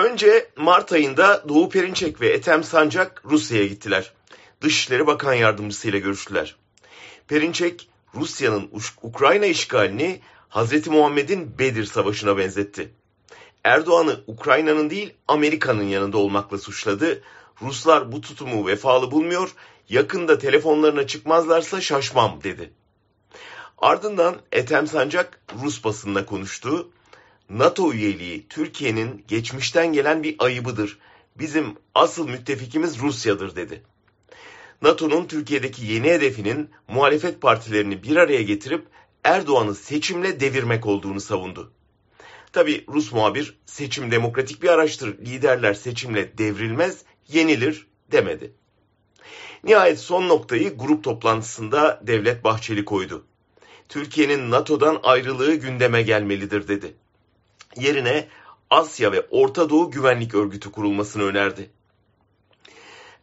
Önce Mart ayında Doğu Perinçek ve Ethem Sancak Rusya'ya gittiler. Dışişleri Bakan Yardımcısı ile görüştüler. Perinçek, Rusya'nın Ukrayna işgalini Hazreti Muhammed'in Bedir Savaşı'na benzetti. Erdoğan'ı Ukrayna'nın değil Amerika'nın yanında olmakla suçladı. Ruslar bu tutumu vefalı bulmuyor, yakında telefonlarına çıkmazlarsa şaşmam dedi. Ardından Ethem Sancak Rus basınına konuştu. NATO üyeliği Türkiye'nin geçmişten gelen bir ayıbıdır. Bizim asıl müttefikimiz Rusya'dır dedi. NATO'nun Türkiye'deki yeni hedefinin muhalefet partilerini bir araya getirip Erdoğan'ı seçimle devirmek olduğunu savundu. Tabi Rus muhabir seçim demokratik bir araçtır, liderler seçimle devrilmez, yenilir demedi. Nihayet son noktayı grup toplantısında Devlet Bahçeli koydu. Türkiye'nin NATO'dan ayrılığı gündeme gelmelidir dedi. Yerine Asya ve Orta Doğu Güvenlik Örgütü kurulmasını önerdi.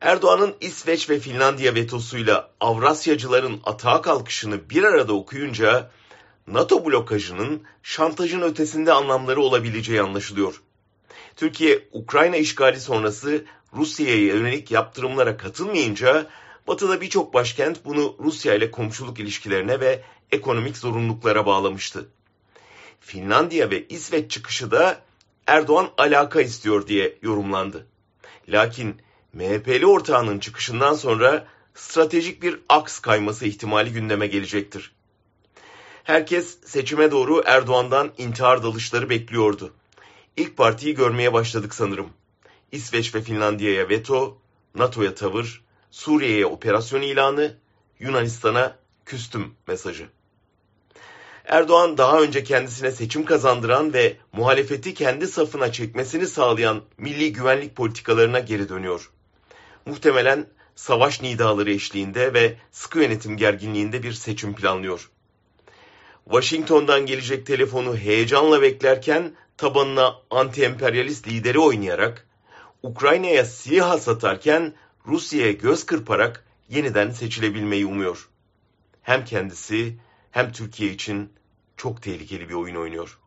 Erdoğan'ın İsveç ve Finlandiya vetosuyla Avrasyacıların atağa kalkışını bir arada okuyunca NATO blokajının şantajın ötesinde anlamları olabileceği anlaşılıyor. Türkiye, Ukrayna işgali sonrası Rusya'ya yönelik yaptırımlara katılmayınca Batı'da birçok başkent bunu Rusya ile komşuluk ilişkilerine ve ekonomik zorunluluklara bağlamıştı. Finlandiya ve İsveç çıkışı da Erdoğan alaka istiyor diye yorumlandı. Lakin MHP'li ortağının çıkışından sonra stratejik bir aks kayması ihtimali gündeme gelecektir. Herkes seçime doğru Erdoğan'dan intihar dalışları bekliyordu. İlk partiyi görmeye başladık sanırım. İsveç ve Finlandiya'ya veto, NATO'ya tavır, Suriye'ye operasyon ilanı, Yunanistan'a küstüm mesajı. Erdoğan daha önce kendisine seçim kazandıran ve muhalefeti kendi safına çekmesini sağlayan milli güvenlik politikalarına geri dönüyor. Muhtemelen savaş nidaları eşliğinde ve sıkı yönetim gerginliğinde bir seçim planlıyor. Washington'dan gelecek telefonu heyecanla beklerken tabanına anti-emperyalist lideri oynayarak, Ukrayna'ya SİHA satarken Rusya'ya göz kırparak yeniden seçilebilmeyi umuyor. Hem kendisi hem Türkiye için çok tehlikeli bir oyun oynuyor.